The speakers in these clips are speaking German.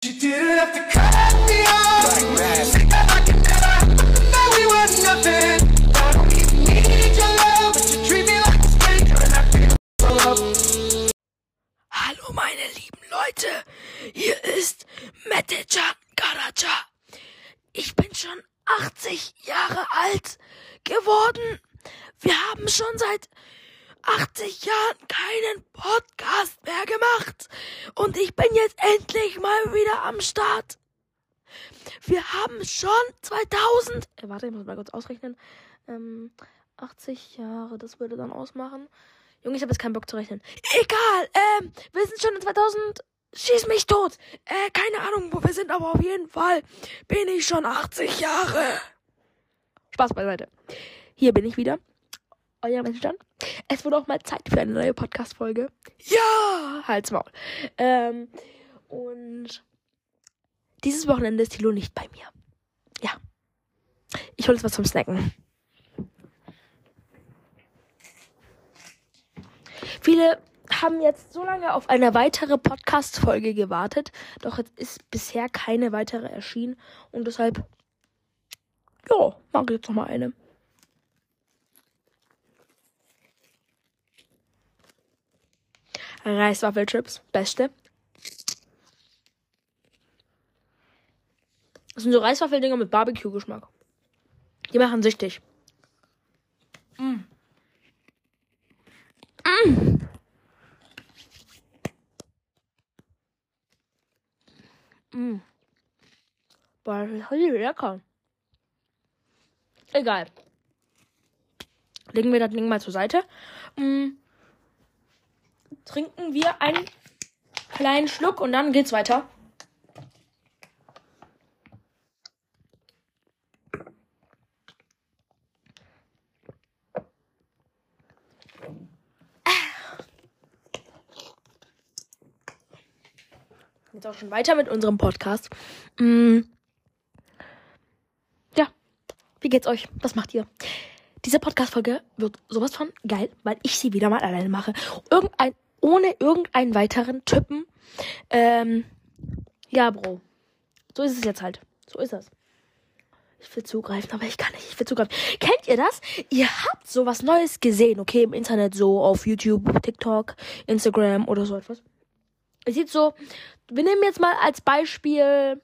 You didn't have to cut me off. Think that I could never that we were nothing. I don't even need your love, but you treat me like a stranger, and I feel so. Hallo meine lieben Leute, hier ist Metecan Karaca. Ich bin schon 80 Jahre alt geworden. Wir haben schon seit 80 Jahren keinen Podcast mehr gemacht. Und ich bin jetzt endlich mal wieder am Start. Wir haben schon 2000. Äh, warte, ich muss mal kurz ausrechnen. Ähm, 80 Jahre, das würde dann ausmachen. Junge, ich habe jetzt keinen Bock zu rechnen. Egal, ähm, wir sind schon in 2000. Schieß mich tot. Äh, keine Ahnung, wo wir sind, aber auf jeden Fall bin ich schon 80 Jahre. Spaß beiseite. Hier bin ich wieder. Euer Menschenstand. Es wurde auch mal Zeit für eine neue Podcast-Folge. Ja! Halt's Maul. Ähm, und dieses Wochenende ist Tilo nicht bei mir. Ja. Ich hole jetzt was zum Snacken. Viele haben jetzt so lange auf eine weitere Podcast-Folge gewartet, doch es ist bisher keine weitere erschienen und deshalb, ja, mache ich jetzt noch mal eine. Reiswaffelchips, beste. Das sind so Reiswaffeldinger mit Barbecue-Geschmack. Die machen süchtig. Mm. Mm. Mm. Boah, das ist richtig lecker. Egal. Legen wir das Ding mal zur Seite. Mm. Trinken wir einen kleinen Schluck und dann geht's weiter. Jetzt auch schon weiter mit unserem Podcast. Mm. Ja, wie geht's euch? Was macht ihr? Diese Podcast-Folge wird sowas von geil, weil ich sie wieder mal alleine mache. Irgendein, ohne irgendeinen weiteren Typen. Ähm, ja, Bro. So ist es jetzt halt. So ist das. Ich will zugreifen, aber ich kann nicht. Ich will zugreifen. Kennt ihr das? Ihr habt sowas Neues gesehen, okay, im Internet, so auf YouTube, TikTok, Instagram oder so etwas. Es sieht so, wir nehmen jetzt mal als Beispiel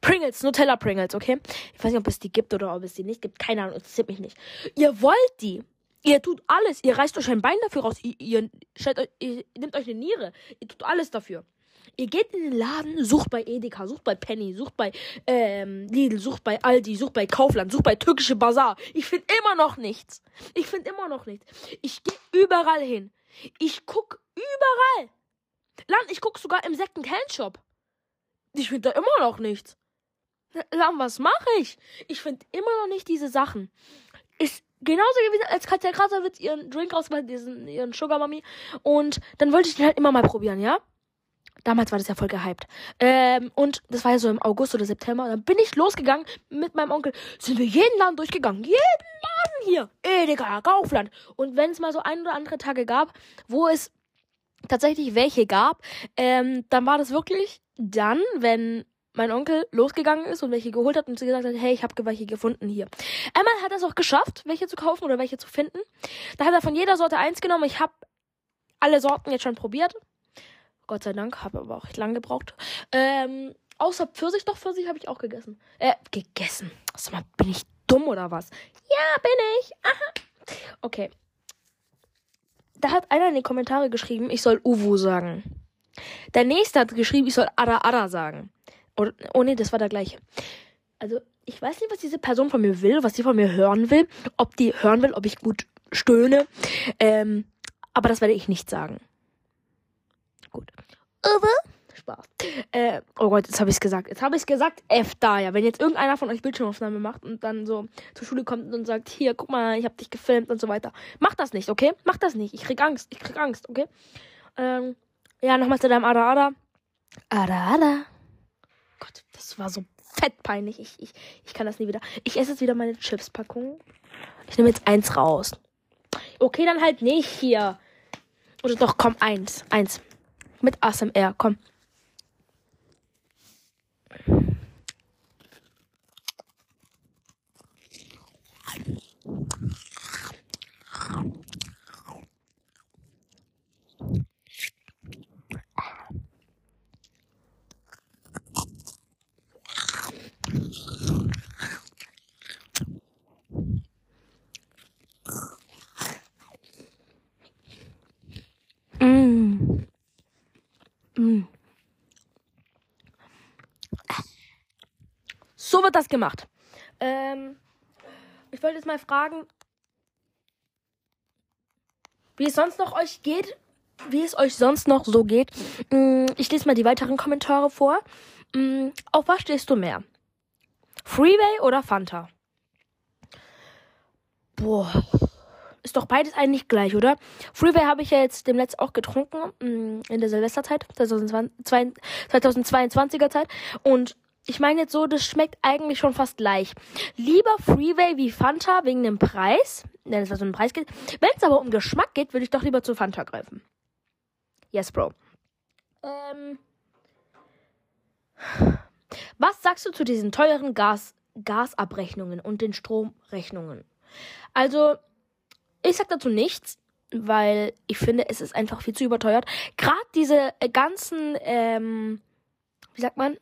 Pringles, Nutella Pringles, okay? Ich weiß nicht, ob es die gibt oder ob es die nicht gibt. Keine Ahnung, interessiert mich nicht. Ihr wollt die. Ihr tut alles. Ihr reißt euch ein Bein dafür raus. Ihr, ihr, euch, ihr nehmt euch eine Niere. Ihr tut alles dafür. Ihr geht in den Laden, sucht bei Edeka, sucht bei Penny, sucht bei ähm, Lidl, sucht bei Aldi, sucht bei Kaufland, sucht bei Türkische Bazar. Ich finde immer noch nichts. Ich finde immer noch nichts. Ich gehe überall hin. Ich guck überall. Land, ich guck sogar im Second-Hand-Shop. Ich finde da immer noch nichts. Lan, was mache ich? Ich finde immer noch nicht diese Sachen. Ist genauso gewesen, als Katja Krasowitz ihren Drink ausgemacht, diesen, ihren Sugar Mami. Und dann wollte ich den halt immer mal probieren, ja? Damals war das ja voll gehypt. Ähm, und das war ja so im August oder September. Und dann bin ich losgegangen mit meinem Onkel. Sind wir jeden Laden durchgegangen. Jeden Laden hier. Edeka, Kaufland. Und wenn es mal so ein oder andere Tage gab, wo es tatsächlich welche gab, ähm, dann war das wirklich dann, wenn mein Onkel losgegangen ist und welche geholt hat und sie gesagt hat, hey, ich habe welche gefunden hier. Einmal hat er es auch geschafft, welche zu kaufen oder welche zu finden. Da hat er von jeder Sorte eins genommen. Ich habe alle Sorten jetzt schon probiert. Gott sei Dank, habe aber auch lang gebraucht. Ähm, außer Pfirsich, doch Pfirsich habe ich auch gegessen. Äh, gegessen. Sag mal, bin ich dumm oder was? Ja, bin ich. Aha. Okay. Da hat einer in die Kommentare geschrieben, ich soll Uwu sagen. Der nächste hat geschrieben, ich soll Ada Ada sagen. Oder, oh nee, das war der gleiche. Also, ich weiß nicht, was diese Person von mir will, was sie von mir hören will. Ob die hören will, ob ich gut stöhne. Ähm, aber das werde ich nicht sagen. Gut. Aber Spaß. Äh, oh Gott, jetzt habe ich es gesagt. Jetzt habe ich es gesagt. F da, ja. Wenn jetzt irgendeiner von euch Bildschirmaufnahme macht und dann so zur Schule kommt und sagt, hier, guck mal, ich habe dich gefilmt und so weiter. Macht das nicht, okay? Macht das nicht. Ich krieg Angst. Ich krieg Angst, okay? Ähm, ja, nochmal zu deinem Ada Ada. Ada Ada. Gott, das war so fett peinlich. Ich, ich, ich kann das nie wieder. Ich esse jetzt wieder meine Chips-Packung. Ich nehme jetzt eins raus. Okay, dann halt nicht hier. Oder doch, komm, eins. Eins. Mit ASMR, komm. Wird das gemacht. Ähm, ich wollte jetzt mal fragen, wie es sonst noch euch geht. Wie es euch sonst noch so geht. Mm, Ich lese mal die weiteren Kommentare vor. Mm, Auf was stehst du mehr? Freeway oder Fanta? Boah. Ist doch beides eigentlich gleich, oder? Freeway habe ich ja jetzt demnächst auch getrunken. mm, In der Silvesterzeit. 2022 2022er Zeit. Und ich meine jetzt so, das schmeckt eigentlich schon fast gleich. Lieber Freeway wie Fanta wegen dem Preis. Wenn es also um den Preis geht. Wenn es aber um Geschmack geht, würde ich doch lieber zu Fanta greifen. Yes, Bro. Ähm. Was sagst du zu diesen teuren Gas Gasabrechnungen und den Stromrechnungen? Also, ich sag dazu nichts, weil ich finde, es ist einfach viel zu überteuert. Gerade diese äh, ganzen, ähm, wie sagt man,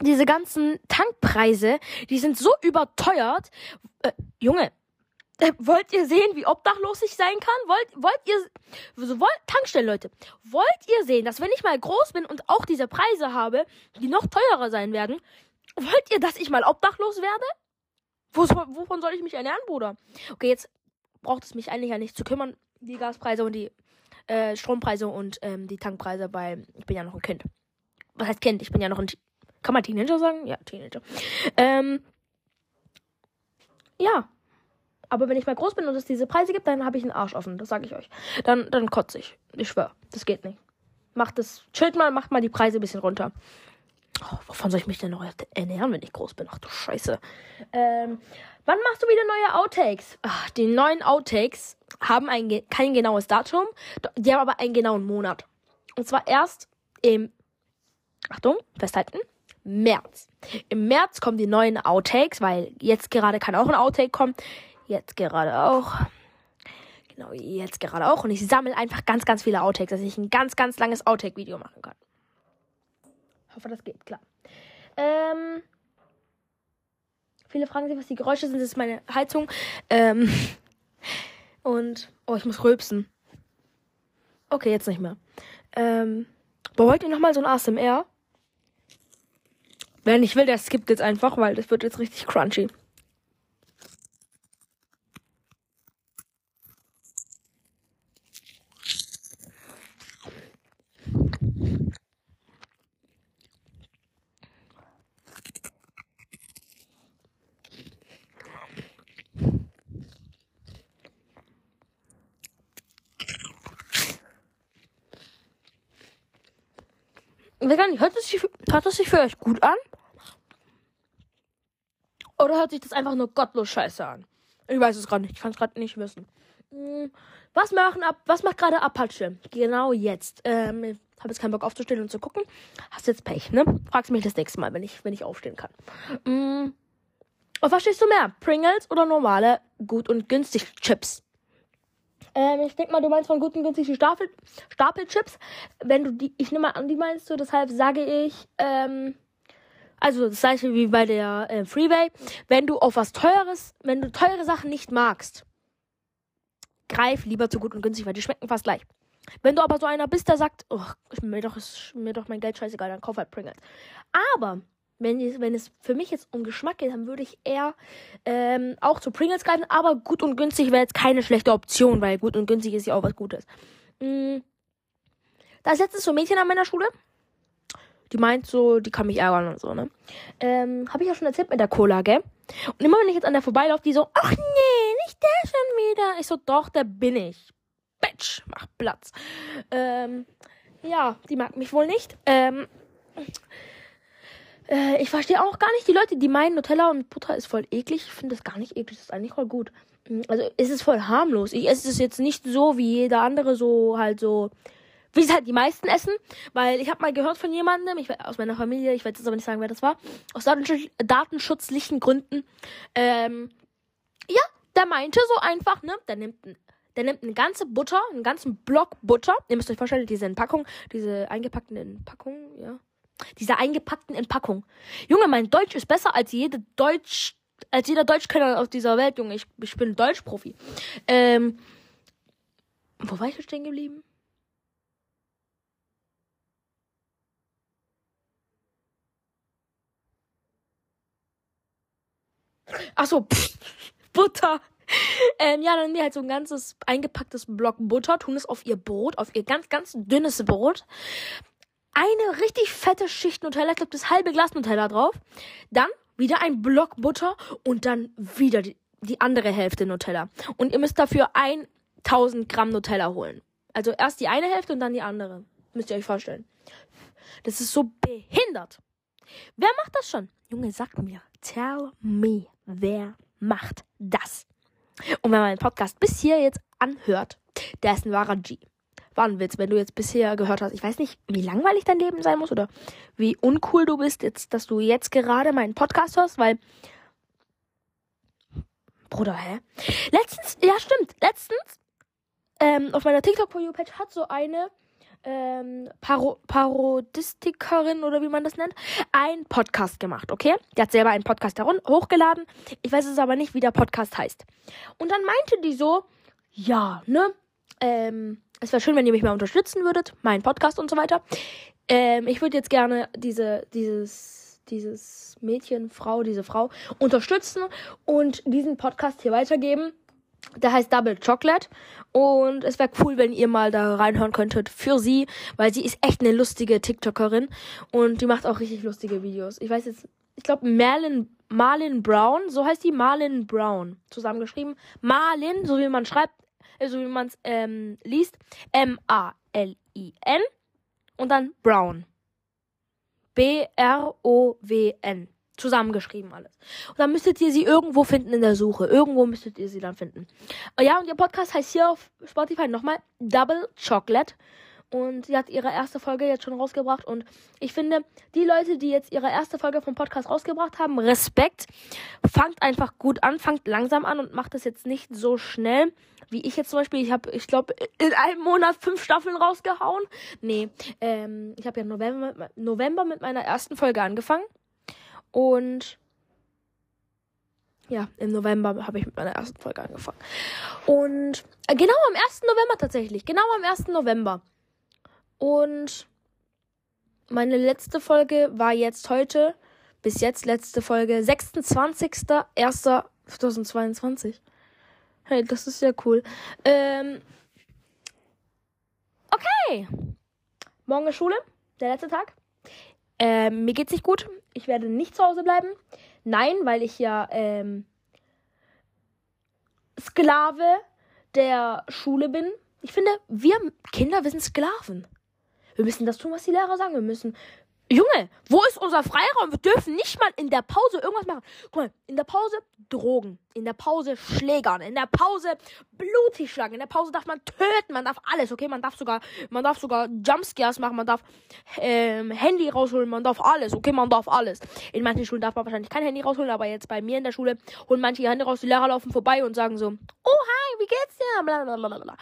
diese ganzen Tankpreise, die sind so überteuert. Äh, Junge, äh, wollt ihr sehen, wie obdachlos ich sein kann? Wollt, wollt ihr, so wollt, Tankstellen, Leute, wollt ihr sehen, dass wenn ich mal groß bin und auch diese Preise habe, die noch teurer sein werden, wollt ihr, dass ich mal obdachlos werde? Wo, soll- wovon soll ich mich ernähren, Bruder? Okay, jetzt braucht es mich eigentlich ja nicht zu kümmern, die Gaspreise und die äh, Strompreise und ähm, die Tankpreise, weil ich bin ja noch ein Kind. Was heißt Kind? Ich bin ja noch ein, kann man Teenager sagen? Ja, Teenager. Ähm, ja, aber wenn ich mal groß bin und es diese Preise gibt, dann habe ich einen Arsch offen. Das sage ich euch. Dann, dann kotze ich. Ich schwöre. Das geht nicht. Macht das. Chillt mal, macht mal die Preise ein bisschen runter. Oh, wovon soll ich mich denn noch ernähren, wenn ich groß bin? Ach du Scheiße. Ähm, wann machst du wieder neue Outtakes? Ach, die neuen Outtakes haben ein, kein genaues Datum. Die haben aber einen genauen Monat. Und zwar erst im. Achtung, festhalten. März. Im März kommen die neuen Outtakes, weil jetzt gerade kann auch ein Outtake kommen. Jetzt gerade auch. Genau, jetzt gerade auch. Und ich sammle einfach ganz, ganz viele Outtakes, dass ich ein ganz, ganz langes Outtake-Video machen kann. Hoffe, das geht, klar. Ähm, viele fragen sich, was die Geräusche sind. Das ist meine Heizung. Ähm, und, oh, ich muss rülpsen. Okay, jetzt nicht mehr. Ähm, boah, wollt ihr nochmal so ein ASMR? Wer nicht will, der skippt jetzt einfach, weil das wird jetzt richtig crunchy. Ich weiß gar nicht, hört es sich, hört es sich für euch gut an? Oder hört sich das einfach nur gottlos scheiße an? Ich weiß es gerade nicht. Ich kann es gerade nicht wissen. Hm, Was machen ab, was macht gerade Apache? Genau jetzt. Ähm, ich habe jetzt keinen Bock aufzustehen und zu gucken. Hast jetzt Pech, ne? Fragst mich das nächste Mal, wenn ich, wenn ich aufstehen kann. Hm, Auf was stehst du mehr? Pringles oder normale, gut und günstig Chips? Ähm, ich denke mal, du meinst von guten, günstigen Stapel, Stapelchips. Wenn du die, ich nehme mal an, die meinst du, deshalb sage ich, ähm, also das gleiche wie bei der äh, Freeway. Wenn du auf was teures, wenn du teure Sachen nicht magst, greif lieber zu gut und günstig, weil die schmecken fast gleich. Wenn du aber so einer bist, der sagt, oh, mir doch ist mir doch mein Geld scheißegal, dann kauf halt Pringles. Aber wenn, es- wenn es für mich jetzt um Geschmack geht, dann würde ich eher ähm, auch zu Pringles greifen, aber gut und günstig wäre jetzt keine schlechte Option, weil gut und günstig ist ja auch was Gutes. Mm. Da ist letztens so ein Mädchen an meiner Schule. Die meint so, die kann mich ärgern und so, ne? Ähm, habe ich ja schon erzählt mit der Cola, gell? Und immer wenn ich jetzt an der vorbeilaufe, die so, ach nee, nicht der schon wieder. Ich so, doch, der bin ich. Bitch, mach Platz. Ähm, ja, die mag mich wohl nicht. Ähm, äh, ich verstehe auch gar nicht die Leute, die meinen, Nutella und Butter ist voll eklig. Ich finde das gar nicht eklig, das ist eigentlich voll gut. Also es ist voll harmlos. Ich esse es jetzt nicht so wie jeder andere, so halt so, wie es halt die meisten essen. Weil ich habe mal gehört von jemandem, ich aus meiner Familie, ich werde jetzt aber nicht sagen, wer das war, aus datensch datenschutzlichen Gründen, ähm, ja, der meinte so einfach, ne, der nimmt der nimmt eine ganze Butter, einen ganzen Block Butter. Ihr müsst euch vorstellen, diese in Packung, diese eingepackten in Packung, ja. Diese eingepackten in Packung. Junge, mein Deutsch ist besser als jede Deutsch, als jeder Deutschkenner aus dieser Welt, Junge. Ich, ich bin Deutschprofi. Ähm, wo war ich stehen geblieben? Ach so, pff, Butter. Ähm, ja, dann nehmen die halt so ein ganzes eingepacktes Block Butter, tun es auf ihr Brot, auf ihr ganz, ganz dünnes Brot. Eine richtig fette Schicht Nutella, ich glaube das halbe Glas Nutella drauf. Dann wieder ein Block Butter und dann wieder die, die andere Hälfte Nutella. Und ihr müsst dafür 1000 Gramm Nutella holen. Also erst die eine Hälfte und dann die andere. Müsst ihr euch vorstellen. Das ist so behindert. Wer macht das schon? Junge, sag mir. Tell me, wer macht das? Und wenn man den Podcast bis hier jetzt anhört, der ist ein wahrer G. War ein Witz, wenn du jetzt bisher gehört hast. Ich weiß nicht, wie langweilig dein Leben sein muss oder wie uncool du bist, jetzt, dass du jetzt gerade meinen Podcast hörst, weil. Bruder, hä? Letztens, ja, stimmt, letztens, ähm, auf meiner TikTok for You Page hat so eine ähm, Paro Parodistikerin oder wie man das nennt, einen Podcast gemacht, okay? Die hat selber einen Podcast hochgeladen. Ich weiß es aber nicht, wie der Podcast heißt. Und dann meinte die so, ja, ne? Ähm, es wäre schön, wenn ihr mich mal unterstützen würdet, meinen Podcast und so weiter. Ähm, ich würde jetzt gerne diese, dieses, dieses Mädchen, Frau, diese Frau unterstützen und diesen Podcast hier weitergeben. Der heißt Double Chocolate. Und es wäre cool, wenn ihr mal da reinhören könntet für sie, weil sie ist echt eine lustige TikTokerin. Und die macht auch richtig lustige Videos. Ich weiß jetzt, ich glaube, Merlin, Marlin Brown, so heißt die Marlin Brown. Zusammengeschrieben. Marlin, so wie man schreibt, äh, so wie man es ähm, liest. M-A-L-I-N. Und dann Brown. B-R-O-W-N zusammengeschrieben alles. Und dann müsstet ihr sie irgendwo finden in der Suche. Irgendwo müsstet ihr sie dann finden. Ja, und ihr Podcast heißt hier auf Spotify nochmal Double Chocolate. Und sie hat ihre erste Folge jetzt schon rausgebracht. Und ich finde, die Leute, die jetzt ihre erste Folge vom Podcast rausgebracht haben, Respekt. Fangt einfach gut an, fangt langsam an und macht es jetzt nicht so schnell. Wie ich jetzt zum Beispiel. Ich habe, ich glaube, in einem Monat fünf Staffeln rausgehauen. Nee, ähm, ich habe ja November, November mit meiner ersten Folge angefangen. Und ja, im November habe ich mit meiner ersten Folge angefangen. Und äh, genau am 1. November tatsächlich. Genau am 1. November. Und meine letzte Folge war jetzt heute, bis jetzt letzte Folge, 26.01.2022. Hey, das ist ja cool. Ähm, okay. Morgen ist Schule, der letzte Tag. Ähm, mir geht's nicht gut. Ich werde nicht zu Hause bleiben. Nein, weil ich ja ähm, Sklave der Schule bin. Ich finde, wir Kinder, wir sind Sklaven. Wir müssen das tun, was die Lehrer sagen. Wir müssen Junge, wo ist unser Freiraum? Wir dürfen nicht mal in der Pause irgendwas machen. Guck mal, in der Pause Drogen, in der Pause Schlägern, in der Pause blutig schlagen, in der Pause darf man töten, man darf alles, okay? Man darf sogar, man darf sogar Jumpscares machen, man darf ähm, Handy rausholen, man darf alles, okay? Man darf alles. In manchen Schulen darf man wahrscheinlich kein Handy rausholen, aber jetzt bei mir in der Schule holen manche ihr Handy raus, die Lehrer laufen vorbei und sagen so, oh hi, wie geht's dir? Blablabla.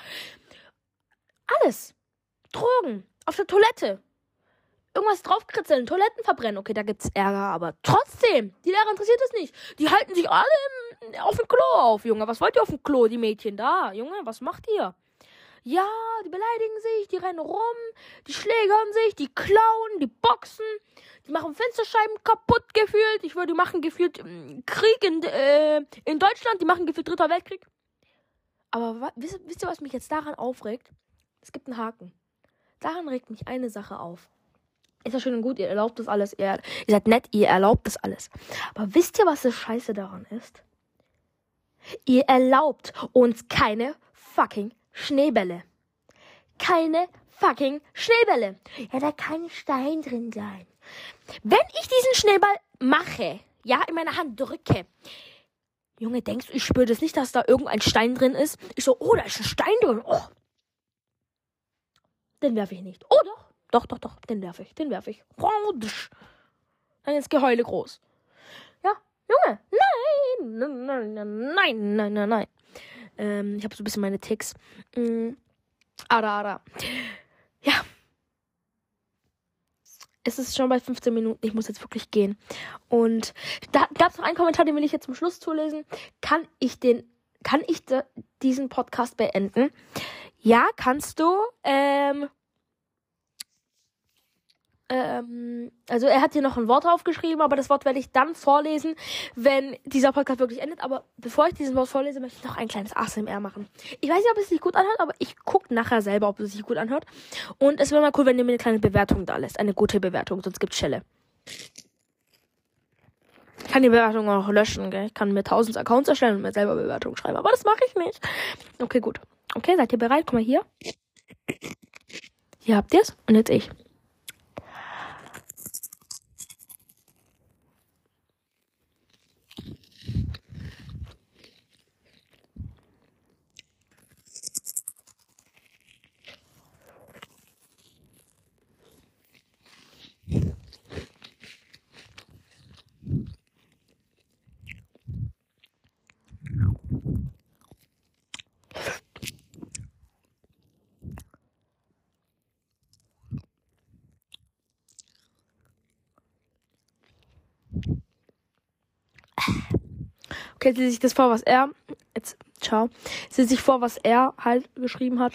Alles. Drogen. Auf der Toilette irgendwas draufkritzeln, Toiletten verbrennen. Okay, da gibt's Ärger, aber trotzdem, die Lehrer interessiert es nicht. Die halten sich alle im, auf dem Klo auf, Junge. Was wollt ihr auf dem Klo, die Mädchen da? Junge, was macht ihr? Ja, die beleidigen sich, die rennen rum, die schlägern sich, die klauen, die boxen, die machen Fensterscheiben kaputt gefühlt. Ich würde, die machen gefühlt ähm, Krieg in, äh, in Deutschland, die machen gefühlt Dritter Weltkrieg. Aber wisst, wisst ihr, was mich jetzt daran aufregt? Es gibt einen Haken. Daran regt mich eine Sache auf. Ist ja schön und gut, ihr erlaubt das alles. Ihr, ihr seid nett, ihr erlaubt das alles. Aber wisst ihr, was das Scheiße daran ist? Ihr erlaubt uns keine fucking Schneebälle. Keine fucking Schneebälle. Ja, da kann ein Stein drin sein. Wenn ich diesen Schneeball mache, ja, in meine Hand drücke, Junge, denkst du, ich spüre das nicht, dass da irgendein Stein drin ist? Ich so, oh, da ist ein Stein drin. Oh. Den werfe ich nicht. Oh, doch. Doch, doch, den werfe ich, den werfe ich. Dann ist Geheule groß. Ja, Junge, nein, nein, nein, nein, nein, nein, nein. Ähm, ich habe so ein bisschen meine Ticks. Mm, ada, ada. Ja. Es ist schon bei 15 Minuten. Ich muss jetzt wirklich gehen. Und da gab es noch einen Kommentar, den will ich jetzt zum Schluss zulesen. Kann ich den, kann ich diesen Podcast beenden? Ja, kannst du. Ähm, Ähm, also er hat hier noch ein Wort aufgeschrieben, aber das Wort werde ich dann vorlesen, wenn dieser Podcast wirklich endet. Aber bevor ich dieses Wort vorlese, möchte ich noch ein kleines ASMR machen. Ich weiß nicht, ob es sich gut anhört, aber ich gucke nachher selber, ob es sich gut anhört. Und es wäre mal cool, wenn ihr mir eine kleine Bewertung da lässt. Eine gute Bewertung, sonst gibt's Schelle. Ich kann die Bewertung auch löschen, gell? Ich kann mir tausend Accounts erstellen und mir selber Bewertungen schreiben, aber das mache ich nicht. Okay, gut. Okay, seid ihr bereit? Guck mal hier. Hier habt ihr's und jetzt ich. Okay, jetzt lese ich das vor, was er. Jetzt, ciao. Jetzt lese ich vor, was er halt geschrieben hat.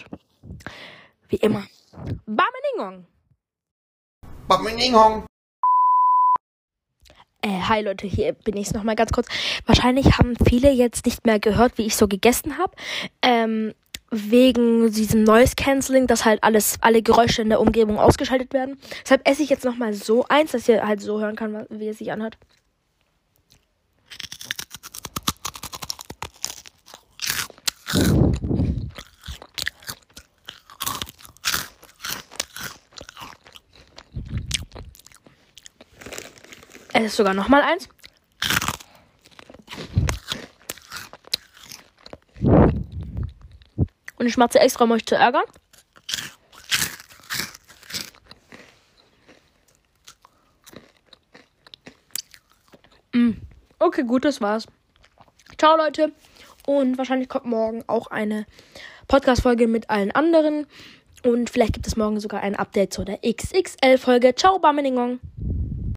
Wie immer. Bameningong. Bameninghong. Äh, hi Leute, hier bin ich nochmal ganz kurz. Wahrscheinlich haben viele jetzt nicht mehr gehört, wie ich so gegessen habe. Ähm, wegen diesem Noise Cancelling, dass halt alles, alle Geräusche in der Umgebung ausgeschaltet werden. Deshalb esse ich jetzt nochmal so eins, dass ihr halt so hören kann, wie es sich anhört. Es ist sogar nochmal eins. Und ich mache extra, um euch zu ärgern. Mm. Okay, gut, das war's. Ciao, Leute. Und wahrscheinlich kommt morgen auch eine Podcast-Folge mit allen anderen. Und vielleicht gibt es morgen sogar ein Update zu der XXL-Folge. Ciao, Bameningong.